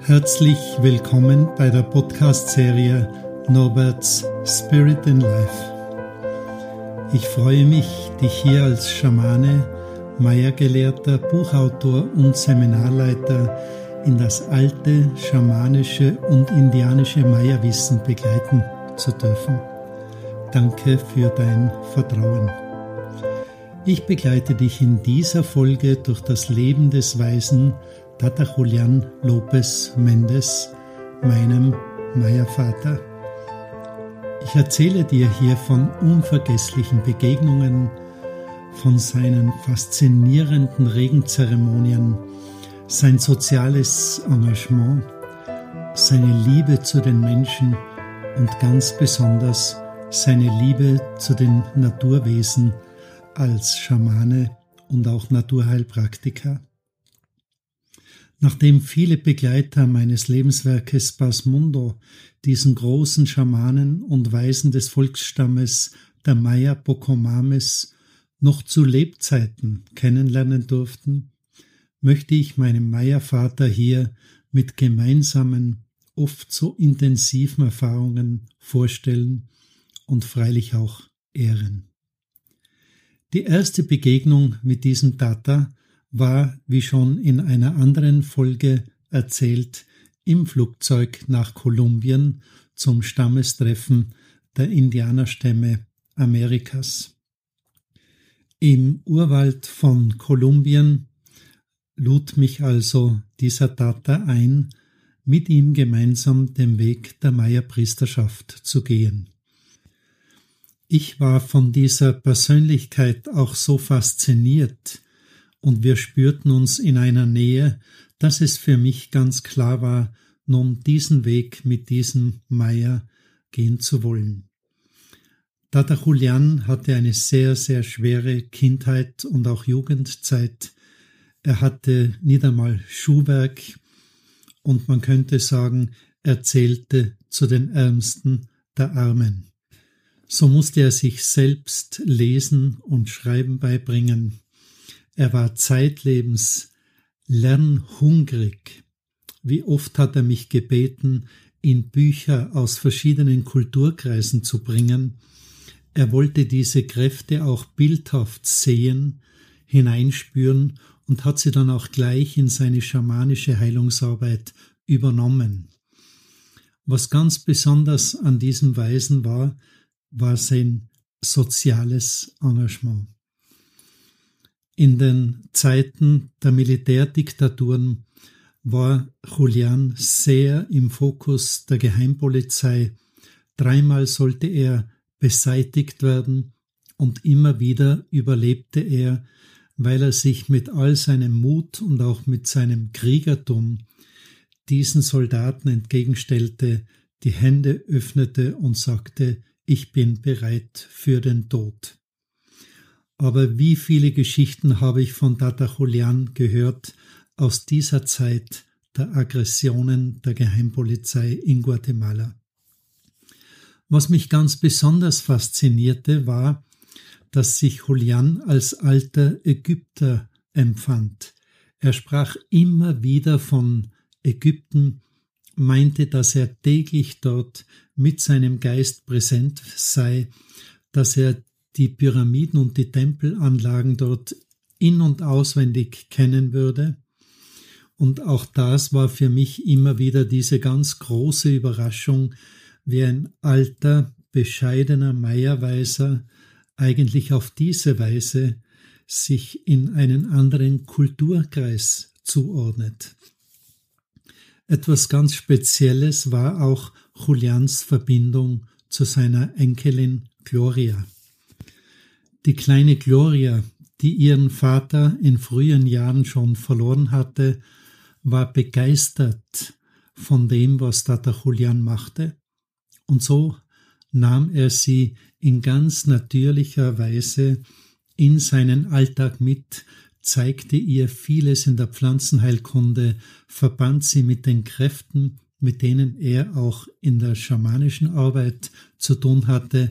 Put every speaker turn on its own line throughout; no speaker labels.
Herzlich willkommen bei der Podcast-Serie Norberts Spirit in Life. Ich freue mich, dich hier als Schamane, Maya-Gelehrter, Buchautor und Seminarleiter in das alte schamanische und indianische Maya-Wissen begleiten zu dürfen. Danke für dein Vertrauen. Ich begleite dich in dieser Folge durch das Leben des Weisen Tata Julian Lopez Mendes, meinem Maya-Vater. Ich erzähle dir hier von unvergesslichen Begegnungen, von seinen faszinierenden Regenzeremonien, sein soziales Engagement, seine Liebe zu den Menschen und ganz besonders seine Liebe zu den Naturwesen als Schamane und auch Naturheilpraktiker. Nachdem viele Begleiter meines Lebenswerkes Basmundo diesen großen Schamanen und Weisen des Volksstammes der Maya Pocomames noch zu Lebzeiten kennenlernen durften, möchte ich meinem Maya-Vater hier mit gemeinsamen, oft so intensiven Erfahrungen vorstellen und freilich auch ehren. Die erste Begegnung mit diesem Tata war, wie schon in einer anderen Folge erzählt, im Flugzeug nach Kolumbien zum Stammestreffen der Indianerstämme Amerikas. Im Urwald von Kolumbien lud mich also dieser Tata ein, mit ihm gemeinsam den Weg der Maya-Priesterschaft zu gehen. Ich war von dieser Persönlichkeit auch so fasziniert, und wir spürten uns in einer Nähe, dass es für mich ganz klar war, nun diesen Weg mit diesem Meier gehen zu wollen. Tata Julian hatte eine sehr, sehr schwere Kindheit und auch Jugendzeit. Er hatte nicht einmal Schuhwerk und man könnte sagen, er zählte zu den Ärmsten der Armen. So musste er sich selbst lesen und schreiben beibringen. Er war zeitlebens lernhungrig. Wie oft hat er mich gebeten, ihn Bücher aus verschiedenen Kulturkreisen zu bringen. Er wollte diese Kräfte auch bildhaft sehen, hineinspüren und hat sie dann auch gleich in seine schamanische Heilungsarbeit übernommen. Was ganz besonders an diesem Weisen war, war sein soziales Engagement. In den Zeiten der Militärdiktaturen war Julian sehr im Fokus der Geheimpolizei. Dreimal sollte er beseitigt werden und immer wieder überlebte er, weil er sich mit all seinem Mut und auch mit seinem Kriegertum diesen Soldaten entgegenstellte, die Hände öffnete und sagte, ich bin bereit für den Tod. Aber wie viele Geschichten habe ich von Tata Julian gehört aus dieser Zeit der Aggressionen der Geheimpolizei in Guatemala. Was mich ganz besonders faszinierte, war, dass sich Julian als alter Ägypter empfand. Er sprach immer wieder von Ägypten, meinte, dass er täglich dort mit seinem Geist präsent sei, dass er die Pyramiden und die Tempelanlagen dort in und auswendig kennen würde. Und auch das war für mich immer wieder diese ganz große Überraschung, wie ein alter, bescheidener Meierweiser eigentlich auf diese Weise sich in einen anderen Kulturkreis zuordnet. Etwas ganz Spezielles war auch Julians Verbindung zu seiner Enkelin Gloria. Die kleine Gloria, die ihren Vater in frühen Jahren schon verloren hatte, war begeistert von dem, was Tata Julian machte, und so nahm er sie in ganz natürlicher Weise in seinen Alltag mit, zeigte ihr vieles in der Pflanzenheilkunde, verband sie mit den Kräften, mit denen er auch in der schamanischen Arbeit zu tun hatte,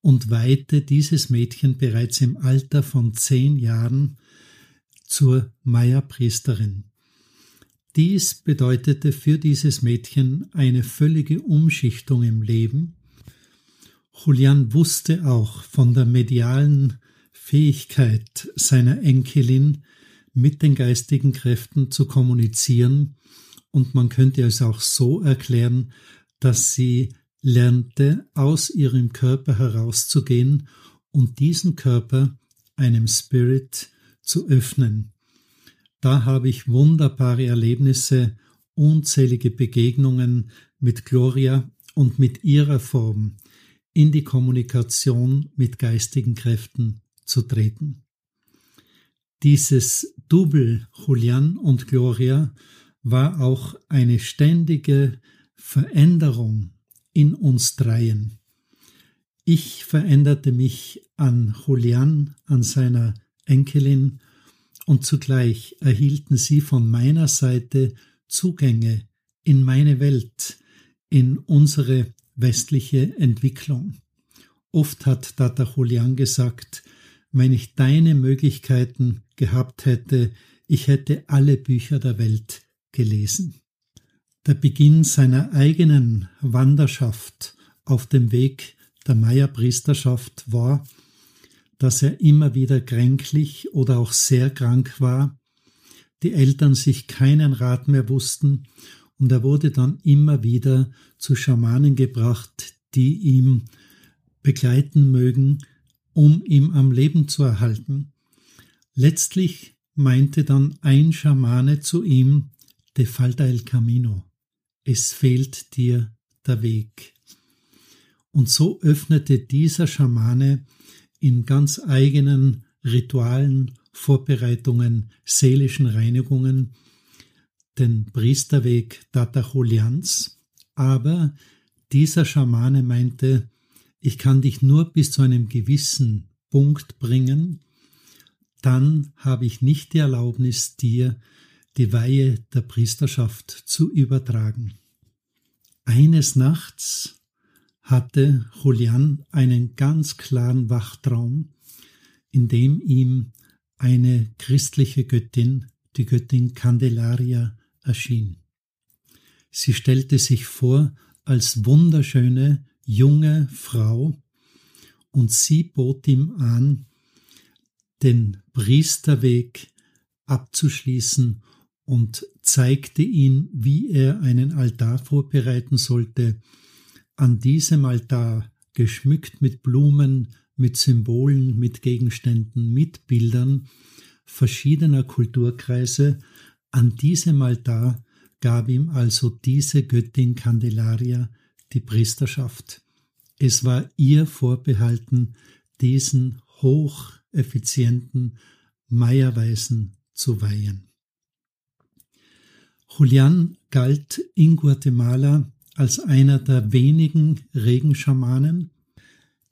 und weihte dieses Mädchen bereits im Alter von zehn Jahren zur Maya-Priesterin. Dies bedeutete für dieses Mädchen eine völlige Umschichtung im Leben. Julian wusste auch von der medialen Fähigkeit seiner Enkelin, mit den geistigen Kräften zu kommunizieren, und man könnte es auch so erklären, dass sie lernte, aus ihrem Körper herauszugehen und diesen Körper einem Spirit zu öffnen. Da habe ich wunderbare Erlebnisse, unzählige Begegnungen mit Gloria und mit ihrer Form in die Kommunikation mit geistigen Kräften zu treten. Dieses Double Julian und Gloria war auch eine ständige Veränderung in uns dreien. Ich veränderte mich an Julian, an seiner Enkelin, und zugleich erhielten sie von meiner Seite Zugänge in meine Welt, in unsere westliche Entwicklung. Oft hat Tata Julian gesagt, wenn ich deine Möglichkeiten gehabt hätte, ich hätte alle Bücher der Welt gelesen. Der Beginn seiner eigenen Wanderschaft auf dem Weg der Meierpriesterschaft war dass er immer wieder kränklich oder auch sehr krank war, die Eltern sich keinen Rat mehr wussten, und er wurde dann immer wieder zu Schamanen gebracht, die ihm begleiten mögen, um ihn am Leben zu erhalten. Letztlich meinte dann ein Schamane zu ihm, de falta el camino, es fehlt dir der Weg. Und so öffnete dieser Schamane in ganz eigenen Ritualen, Vorbereitungen, seelischen Reinigungen den Priesterweg Tatacholians, aber dieser Schamane meinte, ich kann dich nur bis zu einem gewissen Punkt bringen, dann habe ich nicht die Erlaubnis, dir die Weihe der Priesterschaft zu übertragen. Eines Nachts hatte Julian einen ganz klaren Wachtraum, in dem ihm eine christliche Göttin, die Göttin Candelaria, erschien. Sie stellte sich vor als wunderschöne junge Frau und sie bot ihm an, den Priesterweg abzuschließen und zeigte ihn, wie er einen Altar vorbereiten sollte, an diesem Altar, geschmückt mit Blumen, mit Symbolen, mit Gegenständen, mit Bildern verschiedener Kulturkreise, an diesem Altar gab ihm also diese Göttin Candelaria die Priesterschaft. Es war ihr vorbehalten, diesen hocheffizienten Meierweisen zu weihen. Julian galt in Guatemala als einer der wenigen Regenschamanen,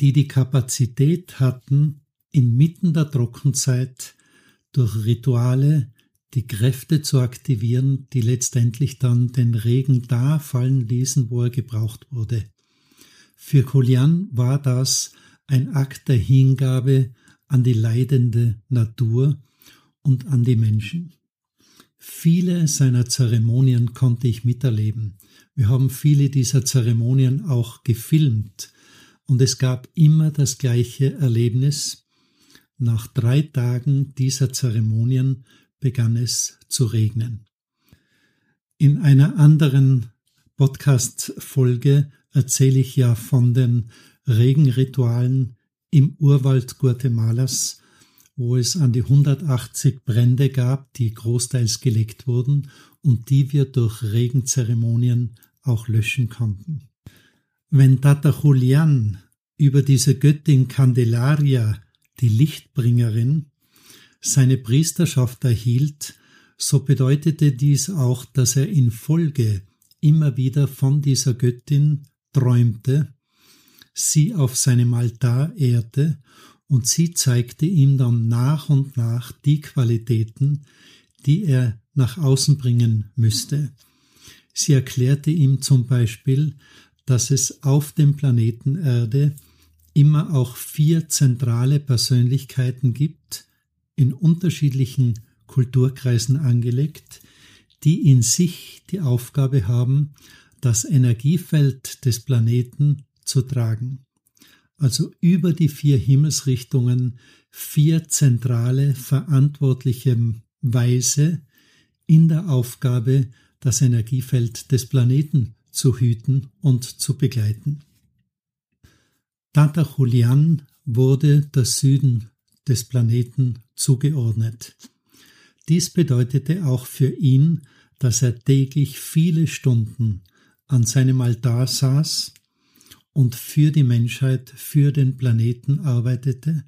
die die Kapazität hatten, inmitten der Trockenzeit durch Rituale die Kräfte zu aktivieren, die letztendlich dann den Regen da fallen ließen, wo er gebraucht wurde. Für Kolian war das ein Akt der Hingabe an die leidende Natur und an die Menschen. Viele seiner Zeremonien konnte ich miterleben. Wir haben viele dieser Zeremonien auch gefilmt und es gab immer das gleiche Erlebnis. Nach drei Tagen dieser Zeremonien begann es zu regnen. In einer anderen Podcast-Folge erzähle ich ja von den Regenritualen im Urwald Guatemalas, wo es an die 180 Brände gab, die großteils gelegt wurden und die wir durch Regenzeremonien auch löschen konnten. Wenn Tata Julian über diese Göttin Candelaria, die Lichtbringerin, seine Priesterschaft erhielt, so bedeutete dies auch, dass er in Folge immer wieder von dieser Göttin träumte, sie auf seinem Altar ehrte und sie zeigte ihm dann nach und nach die Qualitäten, die er nach außen bringen müsste. Sie erklärte ihm zum Beispiel, dass es auf dem Planeten Erde immer auch vier zentrale Persönlichkeiten gibt, in unterschiedlichen Kulturkreisen angelegt, die in sich die Aufgabe haben, das Energiefeld des Planeten zu tragen. Also über die vier Himmelsrichtungen vier zentrale verantwortliche Weise in der Aufgabe, das Energiefeld des Planeten zu hüten und zu begleiten. Tata Julian wurde der Süden des Planeten zugeordnet. Dies bedeutete auch für ihn, dass er täglich viele Stunden an seinem Altar saß und für die Menschheit, für den Planeten arbeitete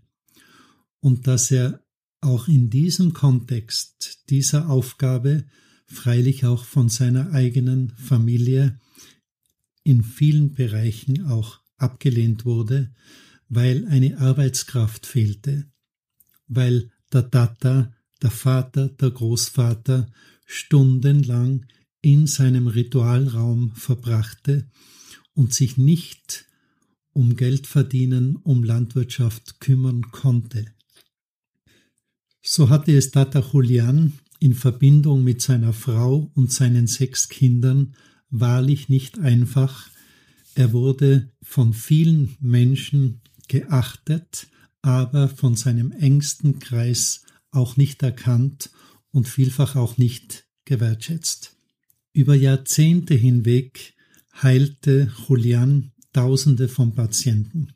und dass er auch in diesem Kontext dieser Aufgabe freilich auch von seiner eigenen Familie in vielen Bereichen auch abgelehnt wurde, weil eine Arbeitskraft fehlte, weil der Tata, der Vater, der Großvater stundenlang in seinem Ritualraum verbrachte und sich nicht um Geld verdienen, um Landwirtschaft kümmern konnte. So hatte es Tata Julian in Verbindung mit seiner Frau und seinen sechs Kindern wahrlich nicht einfach. Er wurde von vielen Menschen geachtet, aber von seinem engsten Kreis auch nicht erkannt und vielfach auch nicht gewertschätzt. Über Jahrzehnte hinweg heilte Julian Tausende von Patienten.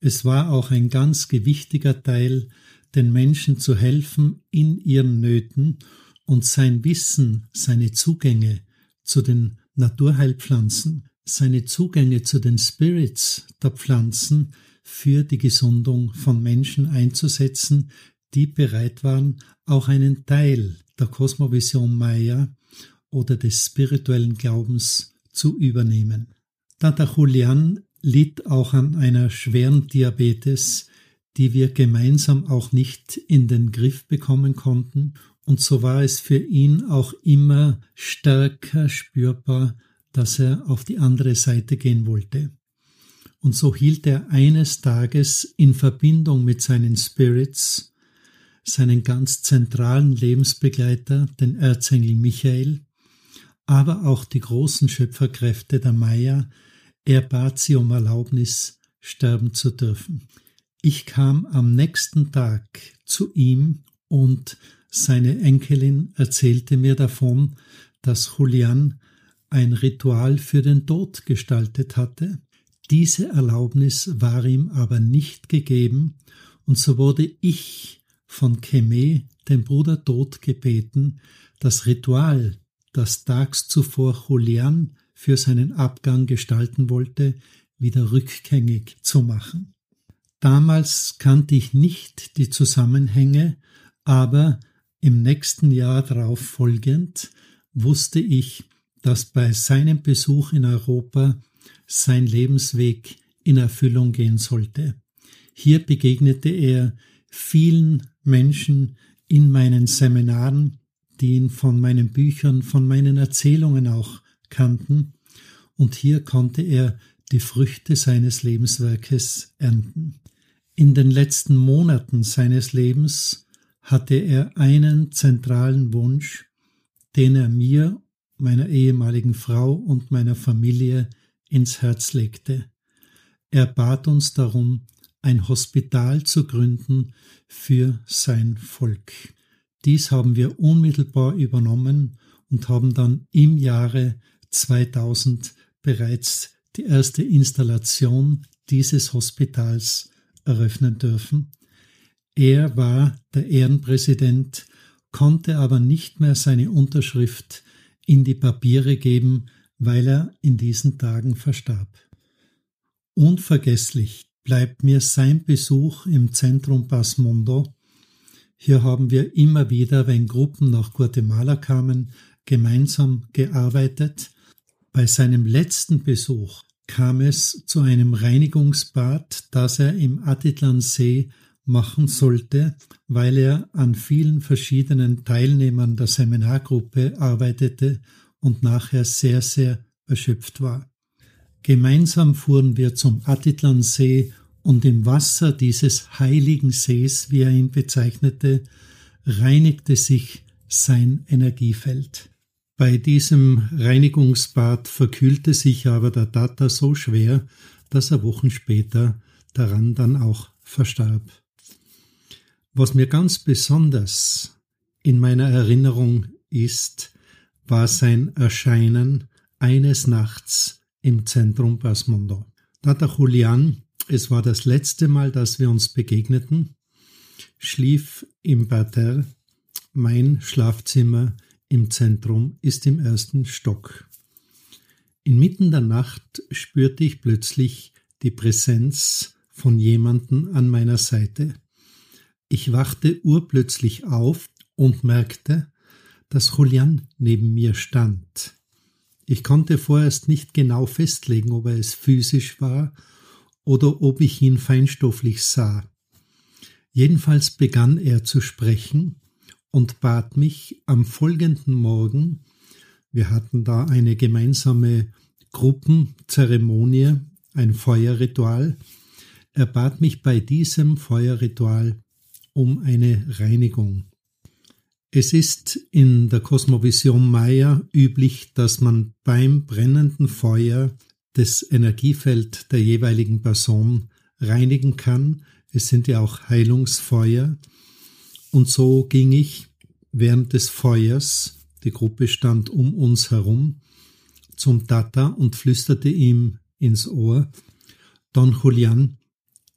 Es war auch ein ganz gewichtiger Teil, den Menschen zu helfen in ihren Nöten und sein Wissen, seine Zugänge zu den Naturheilpflanzen, seine Zugänge zu den Spirits der Pflanzen für die Gesundung von Menschen einzusetzen, die bereit waren, auch einen Teil der Kosmovision Maya oder des spirituellen Glaubens zu übernehmen. Tata Julian litt auch an einer schweren Diabetes, die wir gemeinsam auch nicht in den Griff bekommen konnten, und so war es für ihn auch immer stärker spürbar, dass er auf die andere Seite gehen wollte. Und so hielt er eines Tages in Verbindung mit seinen Spirits, seinen ganz zentralen Lebensbegleiter, den Erzengel Michael, aber auch die großen Schöpferkräfte der Maya, er bat sie um Erlaubnis, sterben zu dürfen. Ich kam am nächsten Tag zu ihm und seine Enkelin erzählte mir davon, dass Julian ein Ritual für den Tod gestaltet hatte. Diese Erlaubnis war ihm aber nicht gegeben, und so wurde ich von Keme, dem Bruder Tod, gebeten, das Ritual das tags zuvor Julian für seinen Abgang gestalten wollte, wieder rückgängig zu machen. Damals kannte ich nicht die Zusammenhänge, aber im nächsten Jahr darauf folgend wusste ich, dass bei seinem Besuch in Europa sein Lebensweg in Erfüllung gehen sollte. Hier begegnete er vielen Menschen in meinen Seminaren, die ihn von meinen Büchern, von meinen Erzählungen auch kannten, und hier konnte er die Früchte seines Lebenswerkes ernten. In den letzten Monaten seines Lebens hatte er einen zentralen Wunsch, den er mir, meiner ehemaligen Frau und meiner Familie ins Herz legte. Er bat uns darum, ein Hospital zu gründen für sein Volk. Dies haben wir unmittelbar übernommen und haben dann im Jahre 2000 bereits die erste Installation dieses Hospitals eröffnen dürfen. Er war der Ehrenpräsident, konnte aber nicht mehr seine Unterschrift in die Papiere geben, weil er in diesen Tagen verstarb. Unvergesslich bleibt mir sein Besuch im Zentrum Pasmondo, hier haben wir immer wieder, wenn Gruppen nach Guatemala kamen, gemeinsam gearbeitet. Bei seinem letzten Besuch kam es zu einem Reinigungsbad, das er im Atitlansee machen sollte, weil er an vielen verschiedenen Teilnehmern der Seminargruppe arbeitete und nachher sehr, sehr erschöpft war. Gemeinsam fuhren wir zum Atitlansee und im Wasser dieses heiligen Sees, wie er ihn bezeichnete, reinigte sich sein Energiefeld. Bei diesem Reinigungsbad verkühlte sich aber der Tata so schwer, dass er Wochen später daran dann auch verstarb. Was mir ganz besonders in meiner Erinnerung ist, war sein Erscheinen eines Nachts im Zentrum Basmondo. Tata Julian, es war das letzte Mal, dass wir uns begegneten, schlief im Parterre. Mein Schlafzimmer im Zentrum ist im ersten Stock. Inmitten der Nacht spürte ich plötzlich die Präsenz von jemanden an meiner Seite. Ich wachte urplötzlich auf und merkte, dass Julian neben mir stand. Ich konnte vorerst nicht genau festlegen, ob er es physisch war oder ob ich ihn feinstofflich sah. Jedenfalls begann er zu sprechen und bat mich am folgenden Morgen, wir hatten da eine gemeinsame Gruppenzeremonie, ein Feuerritual, er bat mich bei diesem Feuerritual um eine Reinigung. Es ist in der Kosmovision Maya üblich, dass man beim brennenden Feuer das Energiefeld der jeweiligen Person reinigen kann. Es sind ja auch Heilungsfeuer. Und so ging ich während des Feuers, die Gruppe stand um uns herum, zum Tata und flüsterte ihm ins Ohr, Don Julian,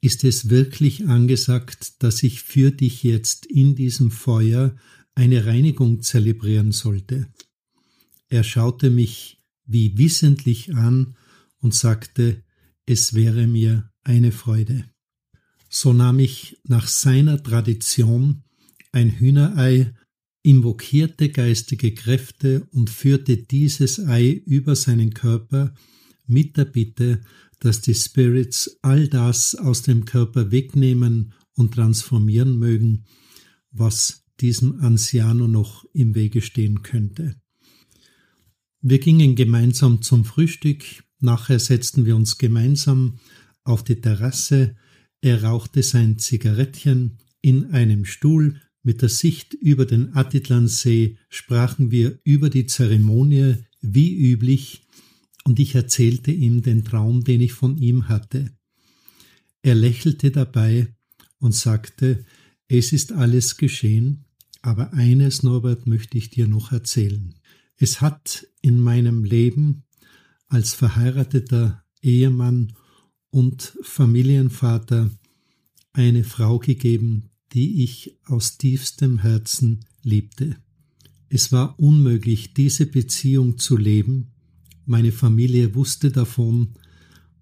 ist es wirklich angesagt, dass ich für dich jetzt in diesem Feuer eine Reinigung zelebrieren sollte. Er schaute mich wie wissentlich an und sagte, es wäre mir eine Freude. So nahm ich nach seiner Tradition ein Hühnerei, invokierte geistige Kräfte und führte dieses Ei über seinen Körper mit der Bitte, dass die Spirits all das aus dem Körper wegnehmen und transformieren mögen, was diesem Anciano noch im Wege stehen könnte. Wir gingen gemeinsam zum Frühstück, nachher setzten wir uns gemeinsam auf die Terrasse, er rauchte sein Zigarettchen in einem Stuhl, mit der Sicht über den Atitlansee sprachen wir über die Zeremonie wie üblich und ich erzählte ihm den Traum, den ich von ihm hatte. Er lächelte dabei und sagte, es ist alles geschehen, aber eines, Norbert, möchte ich dir noch erzählen. Es hat in meinem Leben als verheirateter Ehemann und Familienvater eine Frau gegeben, die ich aus tiefstem Herzen liebte. Es war unmöglich, diese Beziehung zu leben, meine Familie wusste davon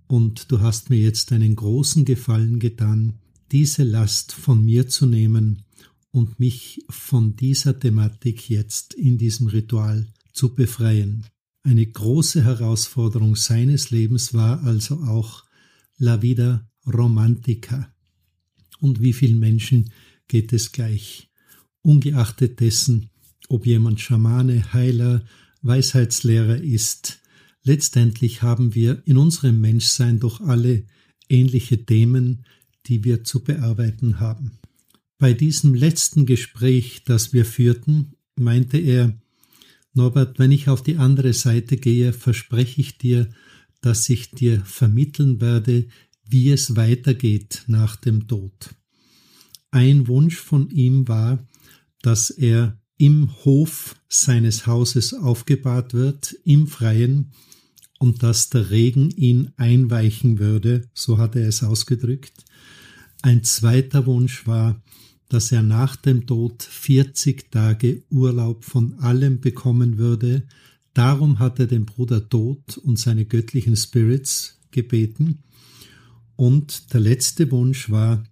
und du hast mir jetzt einen großen Gefallen getan, diese Last von mir zu nehmen und mich von dieser Thematik jetzt in diesem Ritual zu befreien. Eine große Herausforderung seines Lebens war also auch La Vida Romantica. Und wie vielen Menschen geht es gleich? Ungeachtet dessen, ob jemand Schamane, Heiler, Weisheitslehrer ist, Letztendlich haben wir in unserem Menschsein doch alle ähnliche Themen, die wir zu bearbeiten haben. Bei diesem letzten Gespräch, das wir führten, meinte er, Norbert, wenn ich auf die andere Seite gehe, verspreche ich dir, dass ich dir vermitteln werde, wie es weitergeht nach dem Tod. Ein Wunsch von ihm war, dass er im Hof seines Hauses aufgebahrt wird, im Freien, und dass der Regen ihn einweichen würde, so hat er es ausgedrückt. Ein zweiter Wunsch war, dass er nach dem Tod 40 Tage Urlaub von allem bekommen würde. Darum hat er den Bruder Tod und seine göttlichen Spirits gebeten. Und der letzte Wunsch war,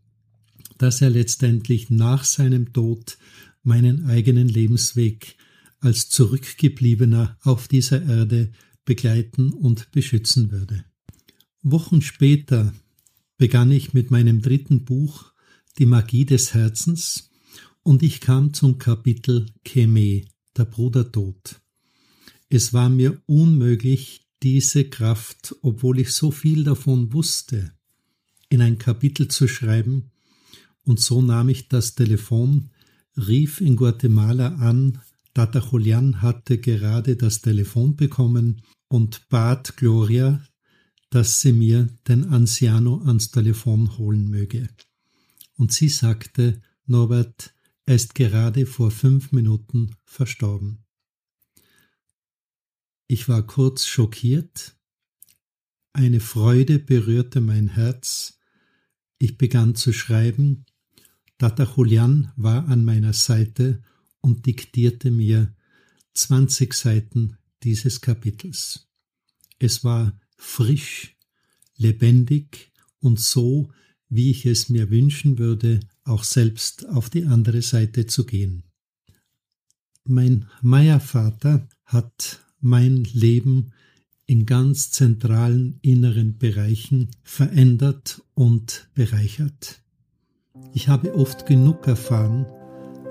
dass er letztendlich nach seinem Tod meinen eigenen Lebensweg als Zurückgebliebener auf dieser Erde begleiten und beschützen würde. Wochen später begann ich mit meinem dritten Buch Die Magie des Herzens und ich kam zum Kapitel Cheme, der Bruder Tod. Es war mir unmöglich, diese Kraft, obwohl ich so viel davon wusste, in ein Kapitel zu schreiben, und so nahm ich das Telefon, rief in Guatemala an Tata Julian hatte gerade das Telefon bekommen und bat Gloria, dass sie mir den Anciano ans Telefon holen möge. Und sie sagte, Norbert, er ist gerade vor fünf Minuten verstorben. Ich war kurz schockiert, eine Freude berührte mein Herz, ich begann zu schreiben, Tata Julian war an meiner Seite und diktierte mir 20 Seiten dieses Kapitels. Es war frisch, lebendig und so, wie ich es mir wünschen würde, auch selbst auf die andere Seite zu gehen. Mein Meiervater hat mein Leben in ganz zentralen inneren Bereichen verändert und bereichert. Ich habe oft genug erfahren,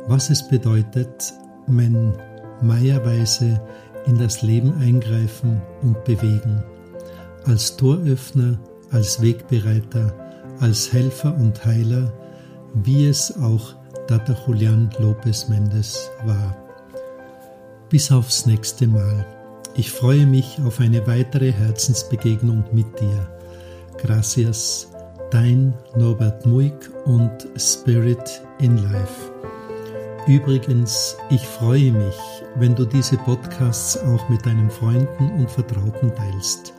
was es bedeutet, wenn Meierweise in das Leben eingreifen und bewegen, als Toröffner, als Wegbereiter, als Helfer und Heiler, wie es auch Tata Julian Lopez Mendes war. Bis aufs nächste Mal. Ich freue mich auf eine weitere Herzensbegegnung mit dir. Gracias, dein Norbert Muig und Spirit in Life. Übrigens, ich freue mich, wenn du diese Podcasts auch mit deinen Freunden und Vertrauten teilst.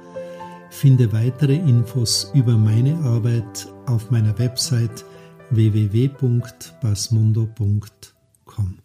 Finde weitere Infos über meine Arbeit auf meiner Website www.basmundo.com.